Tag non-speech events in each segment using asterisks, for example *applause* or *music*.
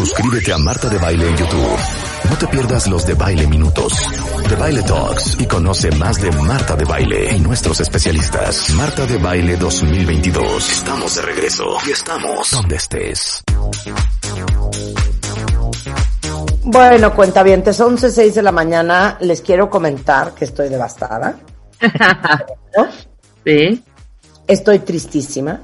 Suscríbete a Marta de Baile en YouTube. No te pierdas los de Baile Minutos, de Baile Talks y conoce más de Marta de Baile y nuestros especialistas. Marta de Baile 2022. Estamos de regreso y estamos donde estés. Bueno, cuentavientes, 11.06 de la mañana. Les quiero comentar que estoy devastada. *laughs* sí. Estoy tristísima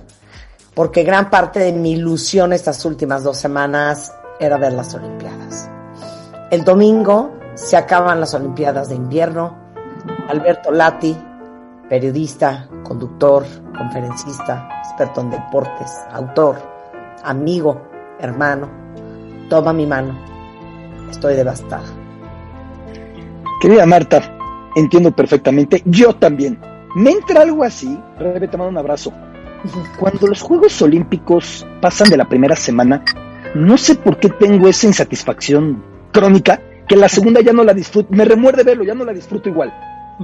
porque gran parte de mi ilusión estas últimas dos semanas era ver las Olimpiadas. El domingo se acaban las Olimpiadas de invierno. Alberto Lati, periodista, conductor, conferencista, experto en deportes, autor, amigo, hermano, toma mi mano. Estoy devastada. Querida Marta, entiendo perfectamente. Yo también. Me entra algo así. Rebe, te mando un abrazo. *laughs* Cuando los Juegos Olímpicos pasan de la primera semana, no sé por qué tengo esa insatisfacción crónica, que la segunda ya no la disfruto, me remuerde verlo, ya no la disfruto igual,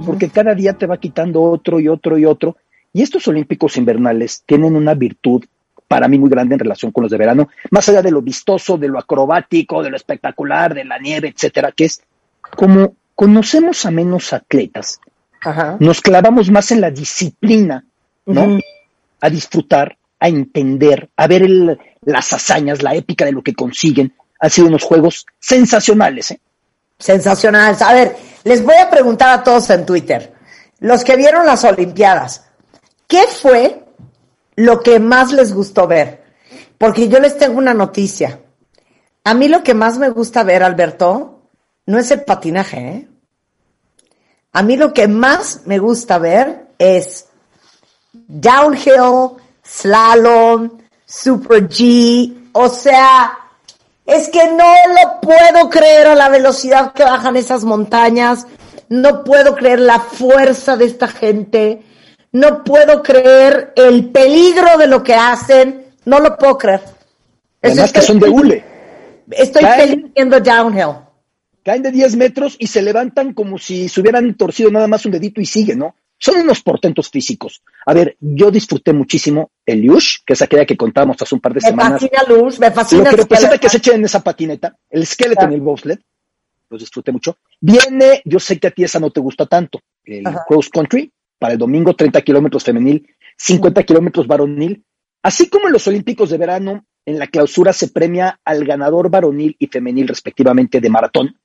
porque cada día te va quitando otro y otro y otro. Y estos Olímpicos invernales tienen una virtud para mí muy grande en relación con los de verano, más allá de lo vistoso, de lo acrobático, de lo espectacular, de la nieve, etcétera, que es como conocemos a menos atletas, nos clavamos más en la disciplina, ¿no? A disfrutar, a entender, a ver las hazañas, la épica de lo que consiguen, han sido unos juegos sensacionales. ¿eh? Sensacionales. A ver, les voy a preguntar a todos en Twitter, los que vieron las Olimpiadas, ¿qué fue lo que más les gustó ver? Porque yo les tengo una noticia. A mí lo que más me gusta ver, Alberto, no es el patinaje. ¿eh? A mí lo que más me gusta ver es downhill, slalom, super G, o sea, es que no lo puedo creer a la velocidad que bajan esas montañas. No puedo creer la fuerza de esta gente. No puedo creer el peligro de lo que hacen. No lo puedo creer. Además que son de hule. Estoy viendo downhill. Caen de 10 metros y se levantan como si se hubieran torcido nada más un dedito y siguen, ¿no? son unos portentos físicos. A ver, yo disfruté muchísimo el Lush, que es aquella que contábamos hace un par de semanas. Me fascina Lush, me fascina. Lo que representa que se echen en esa patineta, el skeleton y el bobsled, los disfruté mucho. Viene, yo sé que a ti esa no te gusta tanto, el cross country, para el domingo 30 kilómetros femenil, 50 kilómetros varonil. Así como en los Olímpicos de verano, en la clausura se premia al ganador varonil y femenil respectivamente de maratón.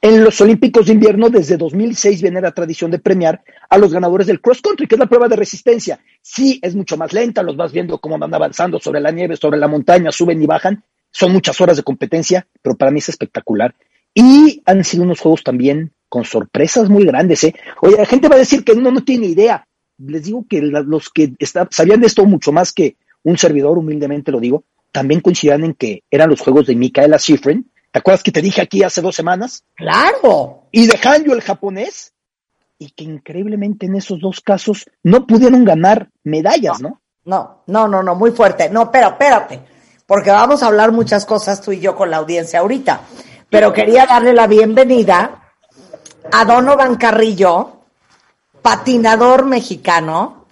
En los Olímpicos de Invierno, desde 2006 viene la tradición de premiar a los ganadores del cross country, que es la prueba de resistencia. Sí, es mucho más lenta, los vas viendo cómo van avanzando sobre la nieve, sobre la montaña, suben y bajan. Son muchas horas de competencia, pero para mí es espectacular. Y han sido unos juegos también con sorpresas muy grandes. ¿eh? Oye, la gente va a decir que uno no tiene idea. Les digo que los que sabían de esto mucho más que un servidor, humildemente lo digo, también coincidían en que eran los juegos de Micaela Schifrin, ¿Te acuerdas que te dije aquí hace dos semanas? Claro. Y de Hanyo el japonés. Y que increíblemente en esos dos casos no pudieron ganar medallas, ¿no? No, no, no, no, muy fuerte. No, pero espérate, porque vamos a hablar muchas cosas tú y yo con la audiencia ahorita. Pero quería darle la bienvenida a Donovan Carrillo, patinador mexicano,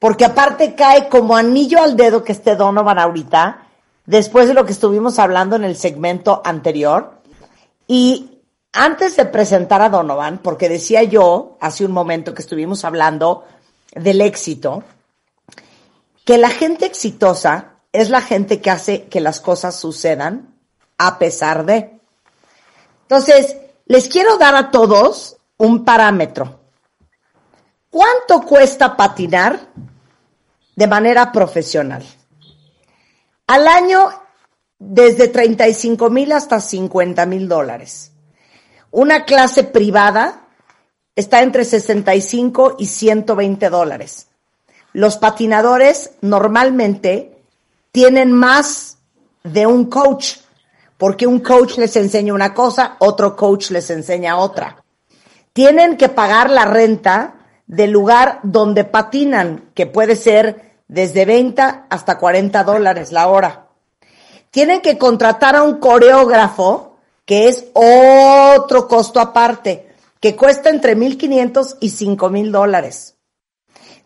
porque aparte cae como anillo al dedo que esté Donovan ahorita después de lo que estuvimos hablando en el segmento anterior. Y antes de presentar a Donovan, porque decía yo hace un momento que estuvimos hablando del éxito, que la gente exitosa es la gente que hace que las cosas sucedan a pesar de. Entonces, les quiero dar a todos un parámetro. ¿Cuánto cuesta patinar de manera profesional? Al año, desde 35 mil hasta 50 mil dólares. Una clase privada está entre 65 y 120 dólares. Los patinadores normalmente tienen más de un coach, porque un coach les enseña una cosa, otro coach les enseña otra. Tienen que pagar la renta del lugar donde patinan, que puede ser desde 20 hasta 40 dólares la hora. Tienen que contratar a un coreógrafo, que es otro costo aparte, que cuesta entre 1.500 y 5.000 dólares.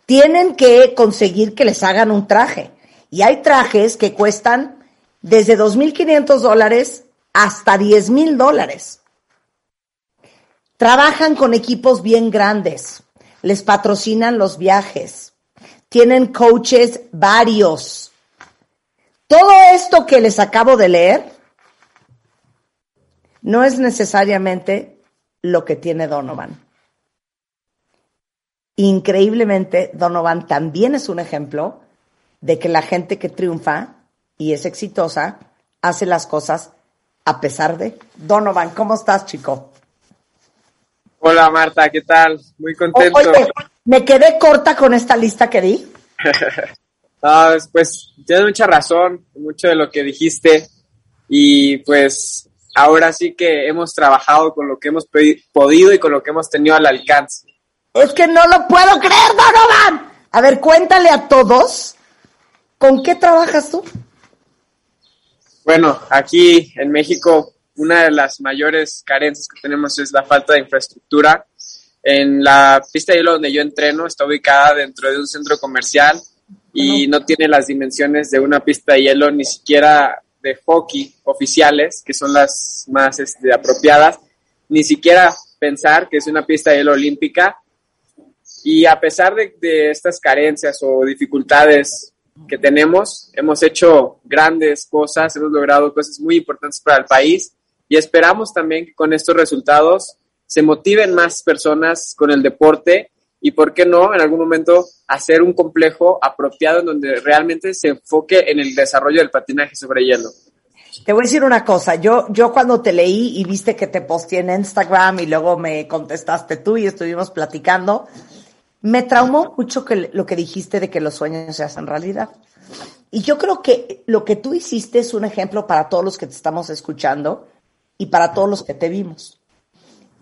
Tienen que conseguir que les hagan un traje. Y hay trajes que cuestan desde 2.500 dólares hasta 10.000 dólares. Trabajan con equipos bien grandes, les patrocinan los viajes, tienen coaches varios. Todo esto que les acabo de leer no es necesariamente lo que tiene Donovan. Increíblemente, Donovan también es un ejemplo de que la gente que triunfa y es exitosa hace las cosas a pesar de. Donovan, ¿cómo estás, chico? Hola, Marta, ¿qué tal? Muy contento. Oye, me quedé corta con esta lista que di. *laughs* pues tienes mucha razón, mucho de lo que dijiste. Y pues ahora sí que hemos trabajado con lo que hemos podido y con lo que hemos tenido al alcance. Es que no lo puedo creer, Donovan. A ver, cuéntale a todos, ¿con qué trabajas tú? Bueno, aquí en México una de las mayores carencias que tenemos es la falta de infraestructura. En la pista de hielo donde yo entreno está ubicada dentro de un centro comercial y no tiene las dimensiones de una pista de hielo, ni siquiera de hockey oficiales, que son las más este, apropiadas, ni siquiera pensar que es una pista de hielo olímpica. Y a pesar de, estas carencias o dificultades que tenemos, hemos hecho grandes cosas, hemos logrado cosas muy importantes para el país y esperamos también que con estos resultados se motiven más personas con el deporte y, ¿por qué no?, en algún momento hacer un complejo apropiado en donde realmente se enfoque en el desarrollo del patinaje sobre hielo. Te voy a decir una cosa, yo, yo cuando te leí y viste que te posteé en Instagram y luego me contestaste tú y estuvimos platicando, me traumó mucho que, lo que dijiste de que los sueños se hacen realidad. Y yo creo que lo que tú hiciste es un ejemplo para todos los que te estamos escuchando y para todos los que te vimos.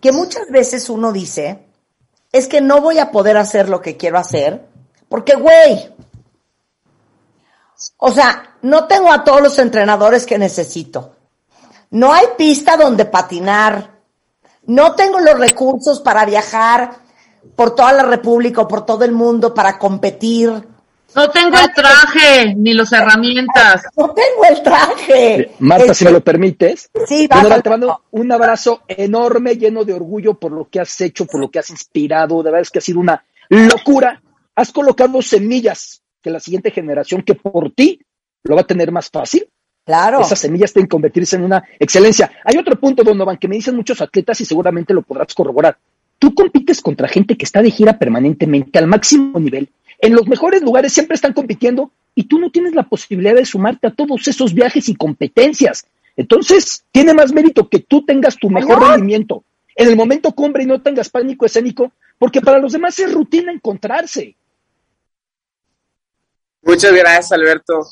Que muchas veces uno dice, es que no voy a poder hacer lo que quiero hacer, porque, güey, o sea, no tengo a todos los entrenadores que necesito. No hay pista donde patinar. No tengo los recursos para viajar por toda la República o por todo el mundo para competir. No tengo el traje ni las herramientas. No tengo el traje. Marta, si me lo permites. Sí, te mando un abrazo enorme, lleno de orgullo por lo que has hecho, por lo que has inspirado. De verdad es que ha sido una locura. Has colocado semillas que la siguiente generación, que por ti lo va a tener más fácil. Claro. Esas semillas tienen que convertirse en una excelencia. Hay otro punto, Donovan, que me dicen muchos atletas y seguramente lo podrás corroborar. Tú compites contra gente que está de gira permanentemente al máximo nivel. En los mejores lugares siempre están compitiendo y tú no tienes la posibilidad de sumarte a todos esos viajes y competencias. Entonces, tiene más mérito que tú tengas tu mejor rendimiento en el momento cumbre y no tengas pánico escénico, porque para los demás es rutina encontrarse. Muchas gracias, Alberto.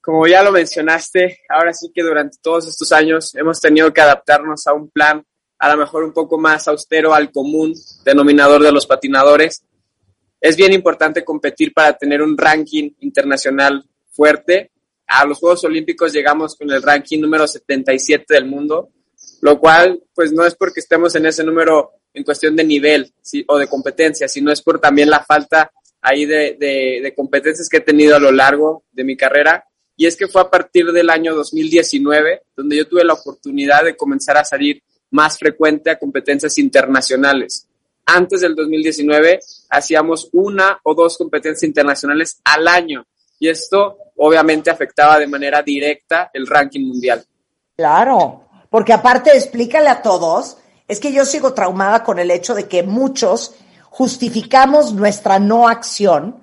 Como ya lo mencionaste, ahora sí que durante todos estos años hemos tenido que adaptarnos a un plan a lo mejor un poco más austero al común denominador de los patinadores. Es bien importante competir para tener un ranking internacional fuerte. A los Juegos Olímpicos llegamos con el ranking número 77 del mundo, lo cual pues no es porque estemos en ese número en cuestión de nivel o de competencia, sino es por también la falta ahí de, competencias que he tenido a lo largo de mi carrera. Y es que fue a partir del año 2019 donde yo tuve la oportunidad de comenzar a salir más frecuente a competencias internacionales. Antes del 2019 hacíamos una o dos competencias internacionales al año y esto obviamente afectaba de manera directa el ranking mundial. Claro, porque aparte explícale a todos, es que yo sigo traumada con el hecho de que muchos justificamos nuestra no acción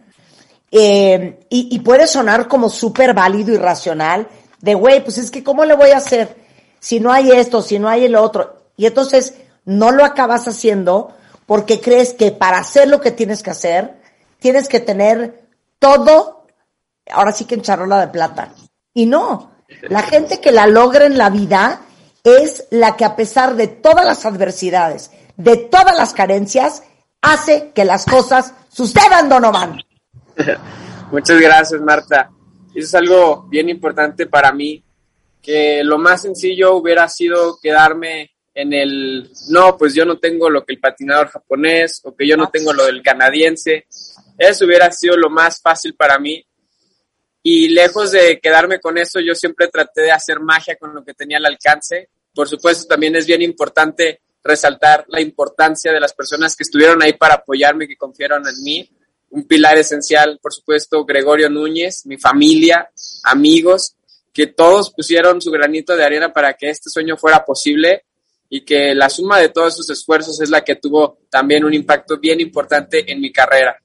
eh, y, y, puede sonar como súper válido y racional de, güey, pues es que ¿cómo le voy a hacer si no hay esto, si no hay el otro? Y entonces no lo acabas haciendo porque crees que para hacer lo que tienes que hacer, tienes que tener todo, ahora sí que en charola de plata. Y no, la gente que la logra en la vida es la que a pesar de todas las adversidades, de todas las carencias, hace que las cosas sucedan, Donovan. *laughs* Muchas gracias, Marta. Eso es algo bien importante para mí, que lo más sencillo hubiera sido quedarme en el, no, pues yo no tengo lo que el patinador japonés o que yo no tengo lo del canadiense. Eso hubiera sido lo más fácil para mí. Y lejos de quedarme con eso, yo siempre traté de hacer magia con lo que tenía al alcance. Por supuesto, también es bien importante resaltar la importancia de las personas que estuvieron ahí para apoyarme, que confiaron en mí. Un pilar esencial, por supuesto, Gregorio Núñez, mi familia, amigos, que todos pusieron su granito de arena para que este sueño fuera posible y que la suma de todos sus esfuerzos es la que tuvo también un impacto bien importante en mi carrera.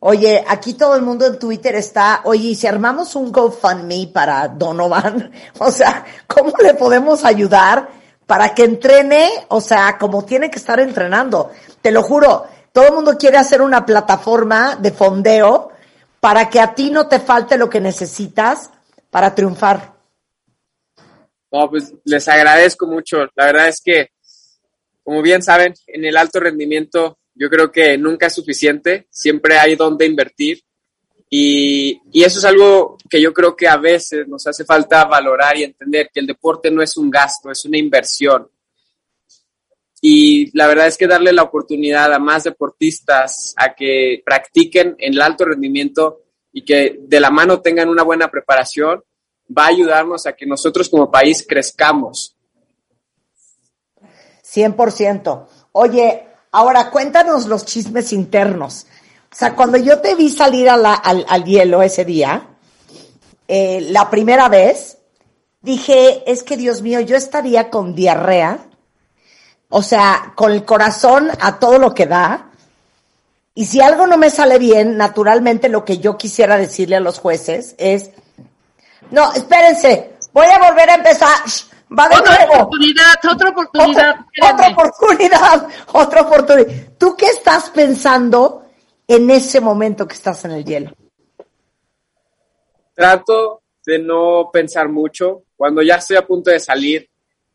Oye, aquí todo el mundo en Twitter está, oye, ¿y si armamos un GoFundMe para Donovan? *laughs* O sea, ¿cómo le podemos ayudar para que entrene? O sea, como tiene que estar entrenando. Te lo juro, todo el mundo quiere hacer una plataforma de fondeo para que a ti no te falte lo que necesitas para triunfar. No, pues les agradezco mucho. La verdad es que, como bien saben, en el alto rendimiento yo creo que nunca es suficiente, siempre hay donde invertir y, y, eso es algo que yo creo que a veces nos hace falta valorar y entender que el deporte no es un gasto, es una inversión. Y la verdad es que darle la oportunidad a más deportistas a que practiquen en el alto rendimiento y que de la mano tengan una buena preparación va a ayudarnos a que nosotros como país crezcamos. 100%. Oye, Ahora, cuéntanos los chismes internos. O sea, cuando yo te vi salir al, al, hielo ese día, eh, la primera vez, dije, es que Dios mío, yo estaría con diarrea, o sea, con el corazón a todo lo que da. Y si algo no me sale bien, naturalmente lo que yo quisiera decirle a los jueces es, no, espérense, voy a volver a empezar va de otra oportunidad, otra oportunidad. Otra, oportunidad, *laughs* otra oportunidad. ¿Tú qué estás pensando en ese momento que estás en el hielo? Trato de no pensar mucho. Cuando ya estoy a punto de salir,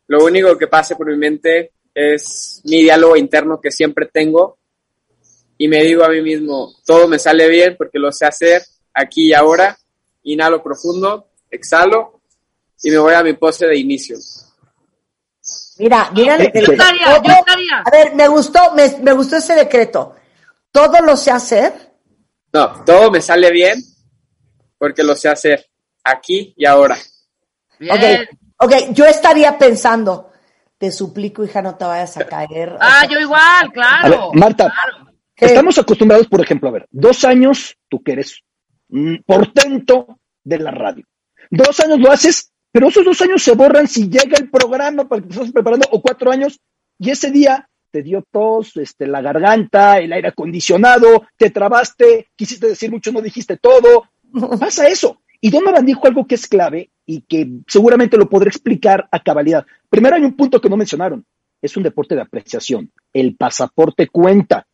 lo único que pase por mi mente es mi diálogo interno que siempre tengo y me digo a mí mismo, todo me sale bien porque lo sé hacer aquí y ahora. Inhalo profundo, exhalo y me voy a mi pose de inicio. Mira, mira el decreto. A ver, me gustó, me, me, gustó ese decreto. ¿Todo lo sé hacer? No, todo me sale bien porque lo sé hacer aquí y ahora. Ok, ok, yo estaría pensando, te suplico, hija, no te vayas a caer. Ah, yo igual, claro. Marta, estamos acostumbrados, por ejemplo, a ver, dos años, tú que eres portento de la radio. Dos años lo haces pero esos dos años se borran si llega el programa para que te estás preparando, o cuatro años, y ese día te dio tos, este, la garganta, el aire acondicionado, te trabaste, quisiste decir mucho, no dijiste todo. *laughs* Pasa eso. Y Donovan dijo algo que es clave y que seguramente lo podré explicar a cabalidad. Primero hay un punto que no mencionaron. Es un deporte de apreciación. El pasaporte cuenta.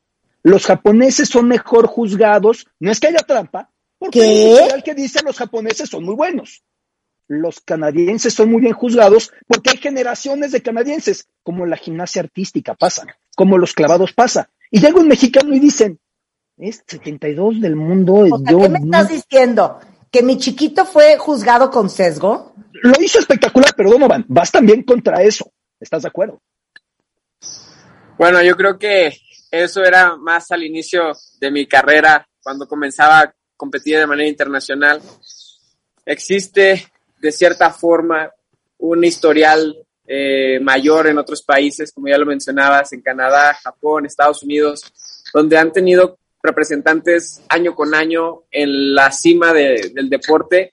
Los japoneses son mejor juzgados. No es que haya trampa, porque ¿Qué? el que dice los japoneses son muy buenos los canadienses son muy bien juzgados porque hay generaciones de canadienses, como la gimnasia artística pasa, como los clavados pasa. Y llega un mexicano y dicen, es 72 del mundo. ¿Qué me estás diciendo? ¿Que mi chiquito fue juzgado con sesgo? Lo hizo espectacular, pero Donovan, vas también contra eso. ¿Estás de acuerdo? Bueno, yo creo que eso era más al inicio de mi carrera, cuando comenzaba a competir de manera internacional. Existe de cierta forma un historial eh, mayor en otros países, como ya lo mencionabas, en Canadá, Japón, Estados Unidos, donde han tenido representantes año con año en la cima del deporte.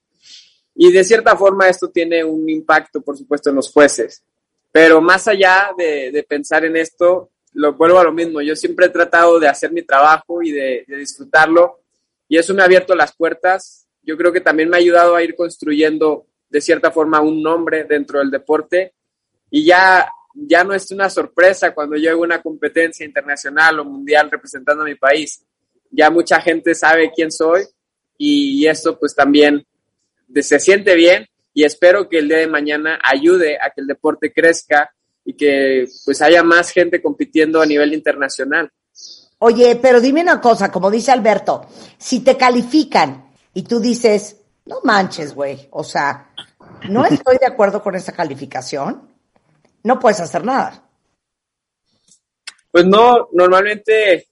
Y de cierta forma esto tiene un impacto, por supuesto, en los jueces. Pero más allá de, pensar en esto, lo vuelvo a lo mismo. Yo siempre he tratado de hacer mi trabajo y de, de disfrutarlo. Y eso me ha abierto las puertas. Yo creo que también me ha ayudado a ir construyendo de cierta forma un nombre dentro del deporte y ya, ya no es una sorpresa cuando llego a una competencia internacional o mundial representando a mi país. Ya mucha gente sabe quién soy y eso pues también se siente bien y espero que el día de mañana ayude a que el deporte crezca y que pues haya más gente compitiendo a nivel internacional. Oye, pero dime una cosa, como dice Alberto, si te califican y tú dices, no manches, güey, o sea, no estoy de acuerdo con esa calificación, no puedes hacer nada. Pues no, normalmente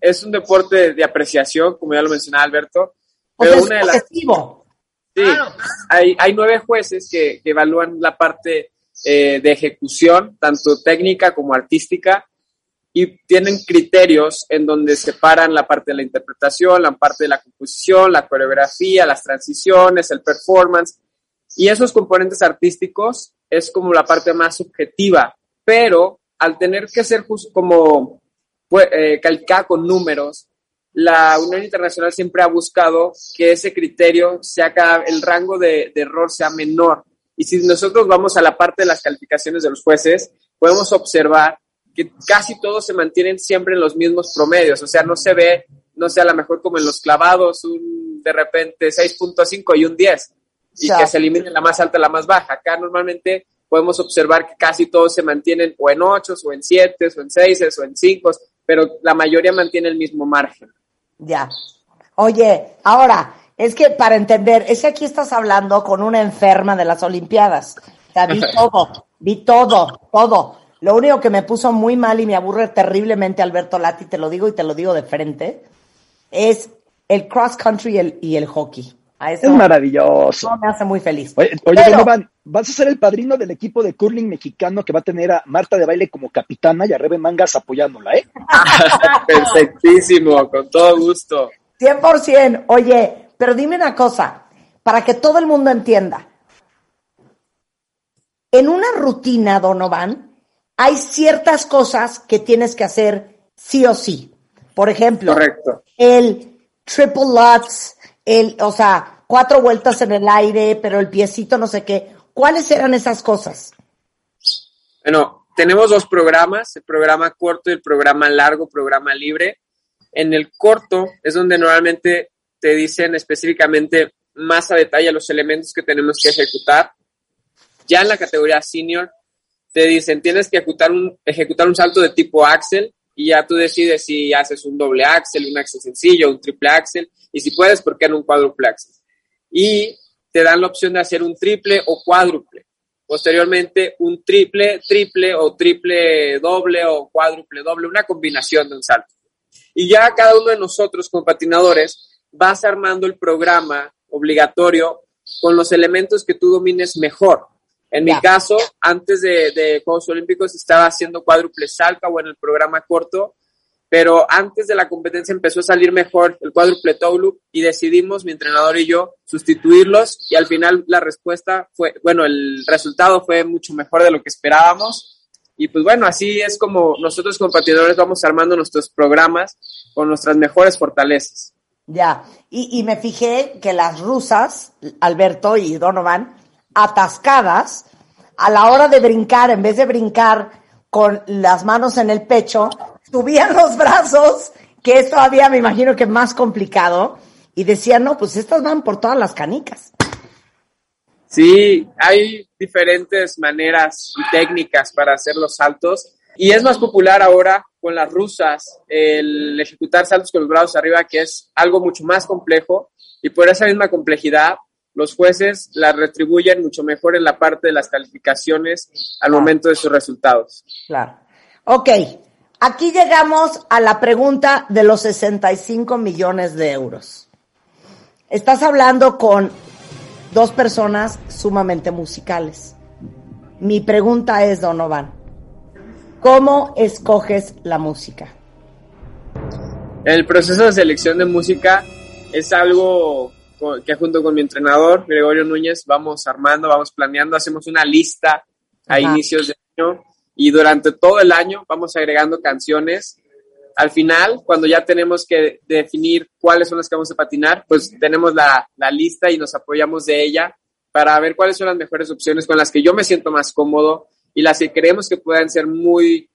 es un deporte de apreciación, como ya lo mencionaba Alberto, O sea, es objetivo. Sí, hay, hay nueve jueces que, que evalúan la parte eh, de ejecución, tanto técnica como artística, y tienen criterios en donde separan la parte de la interpretación, la parte de la composición, la coreografía, las transiciones, el performance, y esos componentes artísticos es como la parte más subjetiva, pero al tener que ser como pues, eh, calcada con números, la Unión Internacional siempre ha buscado que ese criterio sea cada, el rango de, de error sea menor. Y si nosotros vamos a la parte de las calificaciones de los jueces, podemos observar que casi todos se mantienen siempre en los mismos promedios, o sea, no se ve, no sé, a lo mejor como en los clavados, un de repente 6.5 y un 10, y que se elimine la más alta la más baja. Acá normalmente podemos observar que casi todos se mantienen o en 8, o en 7, o en 6, o en 5, pero la mayoría mantiene el mismo margen. Ya. Oye, ahora, es que para entender, es que aquí estás hablando con una enferma de las Olimpiadas. O sea, vi *laughs* todo, vi todo, todo. Lo único que me puso muy mal y me aburre terriblemente, Alberto Lati, te lo digo y te lo digo de frente, es el cross country y el, y el hockey. es maravilloso. me hace muy feliz. Oye, vas a ser el padrino del equipo de curling mexicano que va a tener a Marta de Baile como capitana y a Rebe Mangas apoyándola, ¿eh? *laughs* Perfectísimo, con todo gusto. 100%. Oye, pero dime una cosa, para que todo el mundo entienda. En una rutina, Donovan, hay ciertas cosas que tienes que hacer sí o sí. Por ejemplo, el triple lutz, el, o sea, cuatro vueltas en el aire, pero el piecito no sé qué. ¿Cuáles eran esas cosas? Bueno, tenemos dos programas, el programa corto y el programa largo, programa libre. En el corto es donde normalmente te dicen específicamente más a detalle los elementos que tenemos que ejecutar. Ya en la categoría senior te dicen tienes que ejecutar un, salto de tipo axel y ya tú decides si haces un doble axel, un axel sencillo, un triple axel y si puedes, ¿por qué no un cuádruple axel? Y te dan la opción de hacer un triple o cuádruple. Posteriormente, un triple, triple o triple doble o cuádruple doble, una combinación de un salto. Y ya cada uno de nosotros como patinadores vas armando el programa obligatorio con los elementos que tú domines mejor. En mi caso, antes de, de, Juegos Olímpicos estaba haciendo cuádruple salca o en el programa corto, pero antes de la competencia empezó a salir mejor el cuádruple toe y decidimos, mi entrenador y yo, sustituirlos y al final la respuesta fue, bueno, el resultado fue mucho mejor de lo que esperábamos. Y pues bueno, así es como nosotros competidores vamos armando nuestros programas con nuestras mejores fortalezas. Ya, y, y me fijé que las rusas, Alberto y Donovan, atascadas, a la hora de brincar, en vez de brincar con las manos en el pecho, subían los brazos, que es todavía me imagino que más complicado, y decían, no, pues estas van por todas las canicas. Sí, hay diferentes maneras y técnicas para hacer los saltos. Y es más popular ahora con las rusas el ejecutar saltos con los brazos arriba, que es algo mucho más complejo. Y por esa misma complejidad, los jueces la retribuyen mucho mejor en la parte de las calificaciones al momento de sus resultados. Claro. Ok, aquí llegamos a la pregunta de los 65 millones de euros. Estás hablando con dos personas sumamente musicales. Mi pregunta es, Donovan, ¿Cómo escoges la música? El proceso de selección de música es algo que junto con mi entrenador, Gregorio Núñez, vamos armando, vamos planeando, hacemos una lista a inicios de año y durante todo el año vamos agregando canciones. Al final, cuando ya tenemos que definir cuáles son las que vamos a patinar, pues tenemos la, la lista y nos apoyamos de ella para ver cuáles son las mejores opciones con las que yo me siento más cómodo y las que creemos que puedan ser muy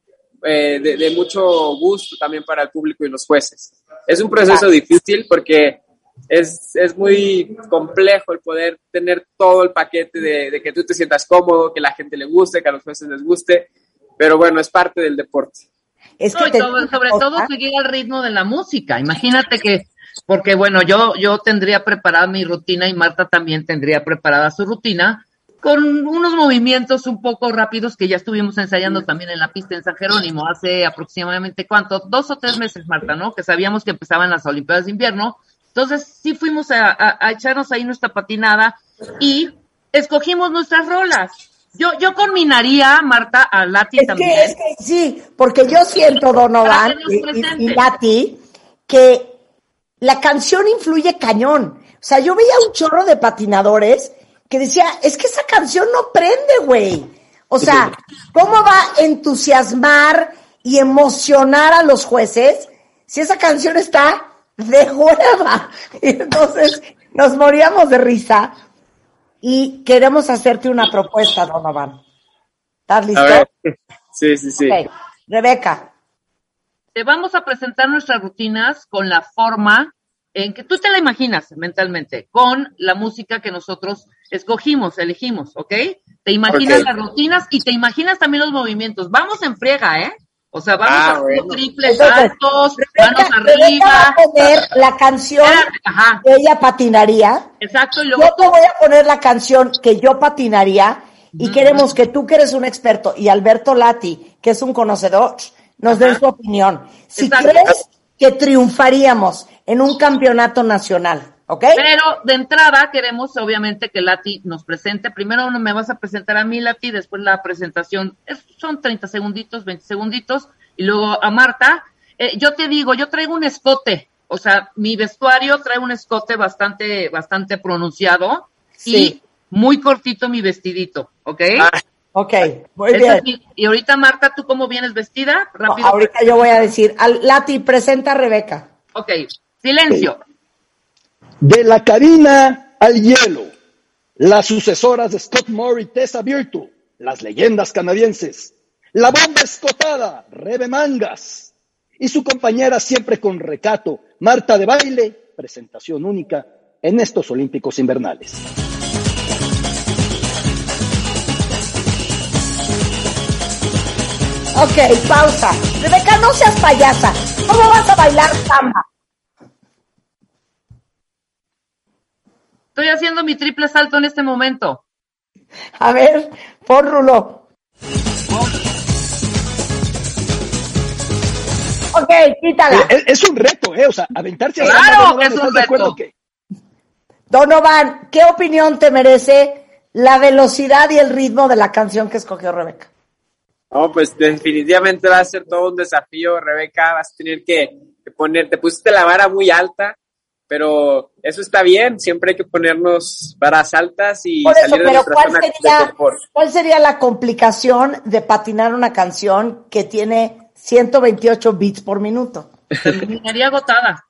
eh, de, mucho gusto también para el público y los jueces. Es un proceso difícil porque es, es, muy complejo el poder tener todo el paquete de, de, que tú te sientas cómodo, que la gente le guste, que a los jueces les guste, pero bueno, es parte del deporte. Es que sobre, todo seguir al ritmo de la música. Imagínate que, porque bueno, yo, yo tendría preparada mi rutina y Marta también tendría preparada su rutina, con unos movimientos un poco rápidos que ya estuvimos ensayando también en la pista en San Jerónimo hace aproximadamente cuánto, dos o tres meses, Marta, ¿no? Que sabíamos que empezaban las Olimpiadas de invierno Entonces sí fuimos a, echarnos ahí nuestra patinada y escogimos nuestras rolas. Yo, yo combinaría, Marta, a Lati también. es que sí, porque yo siento, Donovan y, y, Lati, que la canción influye cañón. O sea, yo veía un chorro de patinadores que decía, es que esa canción no prende, güey. O sea, ¿cómo va a entusiasmar y emocionar a los jueces si esa canción está de hueva? Y entonces nos moríamos de risa y queremos hacerte una propuesta, Donovan. ¿Estás listo? Sí, sí, sí. Rebeca. Te vamos a presentar nuestras rutinas con la forma en que tú te la imaginas mentalmente, con la música que nosotros escogimos, elegimos, ¿ok? Te imaginas las rutinas y te imaginas también los movimientos. Vamos en friega, ¿eh? O sea, vamos ah, a hacer triples saltos, manos arriba. Va a poner la canción que ella patinaría. Exacto. Y luego yo te voy a poner la canción que yo patinaría y queremos que tú que eres un experto y Alberto Lati, que es un conocedor, nos den su opinión. Si crees que triunfaríamos en un campeonato nacional, ¿ok? Pero de entrada queremos obviamente que Lati nos presente. Primero me vas a presentar a mí, Lati, después la presentación. son 30 segunditos, 20 segunditos. Y luego a Marta. Eh, yo te digo, yo traigo un escote. O sea, mi vestuario trae un escote bastante, bastante pronunciado. Y muy cortito mi vestidito, ¿ok? Ah, ok, muy bien. y ahorita, Marta, ¿tú cómo vienes vestida? Rápido. ahorita yo voy a decir, Lati, presenta a Rebeca. Ok, silencio. De la cabina al hielo, las sucesoras de Scott Moore y Tessa Virtue, las leyendas canadienses, la bomba escotada, Rebe Mangas, y su compañera siempre con recato, Marta de Baile, presentación única en estos Olímpicos Invernales. Ok, pausa. Rebeca, no seas payasa. ¿Cómo vas a bailar samba? Estoy haciendo mi triple salto en este momento. A ver, por Rulo. Ok, quítala. Eh, es, un reto, ¿eh? O sea, aventarse a Claro que es un reto. Donovan, ¿qué opinión te merece la velocidad y el ritmo de la canción que escogió Rebeca? No, pues definitivamente va a ser todo un desafío, Rebeca. Vas a tener que, que poner, te pusiste la vara muy alta pero eso está bien, siempre hay que ponernos varas altas y salir de pero ¿cuál sería, ¿cuál sería la complicación de patinar una canción que tiene 128 beats por minuto? Terminaría agotada.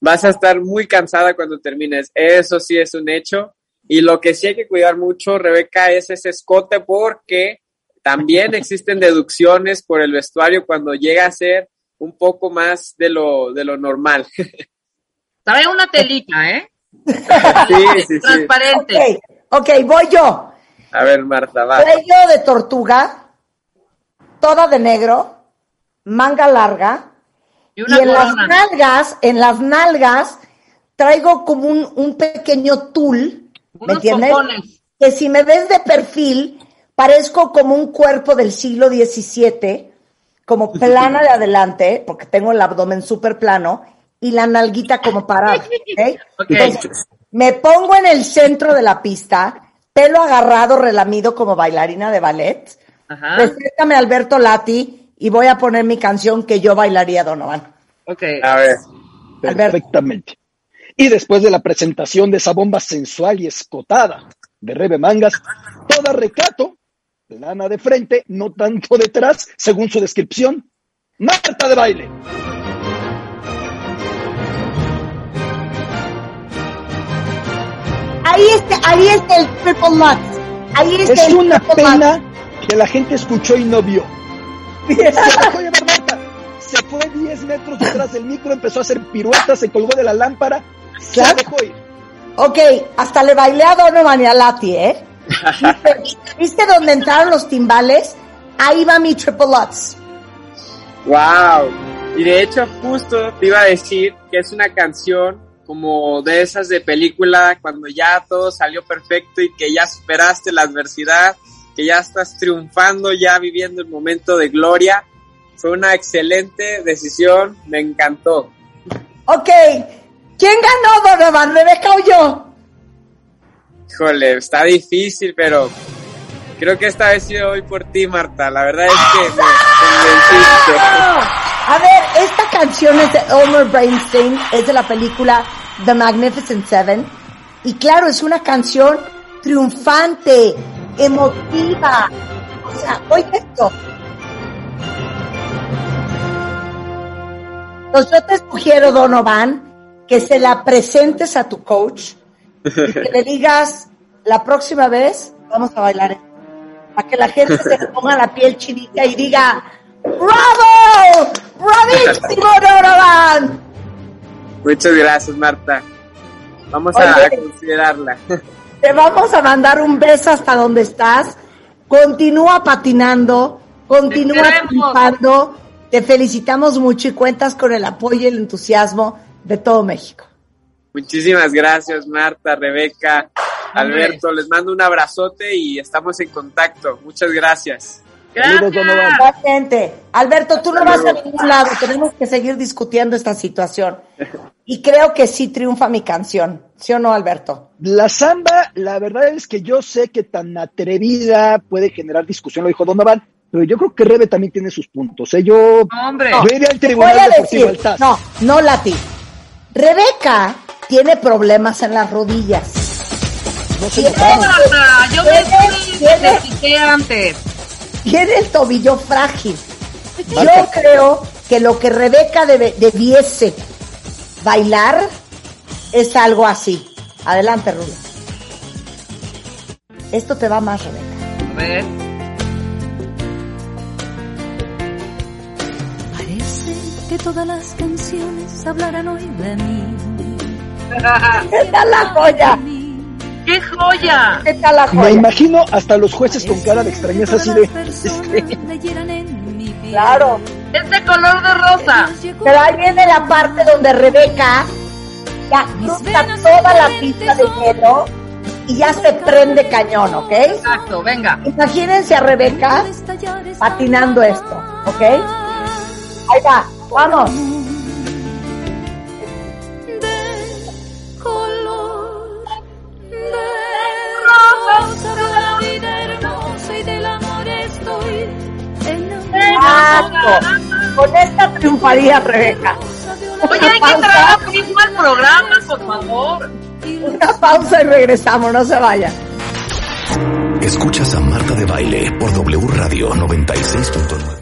Vas a estar muy cansada cuando termines, eso sí es un hecho. Y lo que sí hay que cuidar mucho, Rebeca, es ese escote porque también *laughs* existen deducciones por el vestuario cuando llega a ser un poco más de lo, de lo normal. *laughs* Trae una telita, ¿eh? *laughs* Sí, sí, Transparente. Ok, voy yo. A ver, Marta, va. Cuello de tortuga, toda de negro, manga larga. Y, en las nalgas, en las nalgas, traigo como un, un pequeño tul, ¿me entiendes? Que si me ves de perfil, parezco como un cuerpo del siglo XVII, como *laughs* plana de adelante, porque tengo el abdomen súper plano, y la nalguita como parada. *laughs* me pongo en el centro de la pista, pelo agarrado, relamido como bailarina de ballet. Ajá. Alberto Lati y voy a poner mi canción que yo bailaría, Donovan. Ok. A ver. Perfectamente. Y después de la presentación de esa bomba sensual y escotada de Rebe Mangas, toda recato, lana de frente, no tanto detrás, según su descripción, Marta de baile. Ahí está, ahí está el Triple Lux. Ahí está es una pena que la gente escuchó y no vio. *laughs* Se dejó llevar Se fue 10 metros detrás del micro, empezó a hacer piruetas, se colgó de la lámpara, se dejó ir. Ok, hasta le bailé a Donovan y a Lati, ¿eh? ¿Viste, *laughs* ¿Viste dónde entraron los timbales? Ahí va mi Triple Lux. Wow. Y de hecho, justo te iba a decir que es una canción como de esas de película cuando ya todo salió perfecto y que ya superaste la adversidad, que ya estás triunfando, ya viviendo el momento de gloria. Fue una excelente decisión, me encantó. Ok, ¿Quién ganó, Donovan, Rebeca o yo? Híjole, está difícil, pero creo que esta vez yo voy por ti, Marta. La verdad es que me convenciste. A ver, esta canción es de Elmer Brainstein, es de la película The Magnificent Seven. Y claro, es una canción triunfante, emotiva. O sea, oye esto. Entonces yo te sugiero, Donovan, que se la presentes a tu coach y que le *laughs* digas la próxima vez vamos a bailar esto. para que la gente se *laughs* ponga la piel chinita y diga ¡Bravo! ¡Bravísimo, Donovan! Muchas gracias, Marta. Vamos a considerarla. Te vamos a mandar un beso hasta donde estás. Continúa patinando, continúa triunfando. Te felicitamos mucho y cuentas con el apoyo y el entusiasmo de todo México. Muchísimas gracias, Marta, Rebeca, Alberto. Les mando un abrazote y estamos en contacto. Muchas gracias. Gracias. Igualmente. Alberto, tú no vas a ningún lado. Tenemos que seguir discutiendo esta situación. Y creo que sí triunfa mi canción. ¿Sí o no, Alberto? La samba, la verdad es que yo sé que tan atrevida puede generar discusión, lo dijo Donovan, pero yo creo que Rebe también tiene sus puntos. ¿eh? Yo, Hombre. yo iría al Te voy a decir, no, no Lati. Rebeca tiene problemas en las rodillas. No se Tiene- yo me necesité antes. Tiene el tobillo frágil. Yo creo que lo que Rebeca debe- debiese bailar es algo así. Adelante, Rulo. Esto te va más, Rebeca. A ver. Parece que todas las canciones hablarán hoy de mí. *laughs* ¿Qué tal la joya? ¡Qué joya! ¿Qué tal la Me joya? imagino hasta los jueces con cara de extrañeza así de... *laughs* Claro. Es de color de rosa. Pero ahí viene la parte donde Rebeca ya cruza toda la pista de hielo y ya se prende cañón, ¿ok? Exacto, venga. Imagínense a Rebeca patinando esto, ¿ok? Ahí va, vamos. Exacto. Con esta triunfaría Rebeca. Oye, hay que traer ritmo al programa, por favor. Una pausa y regresamos, no se vayan. Escuchas a Marta de Baile por W Radio 96.9.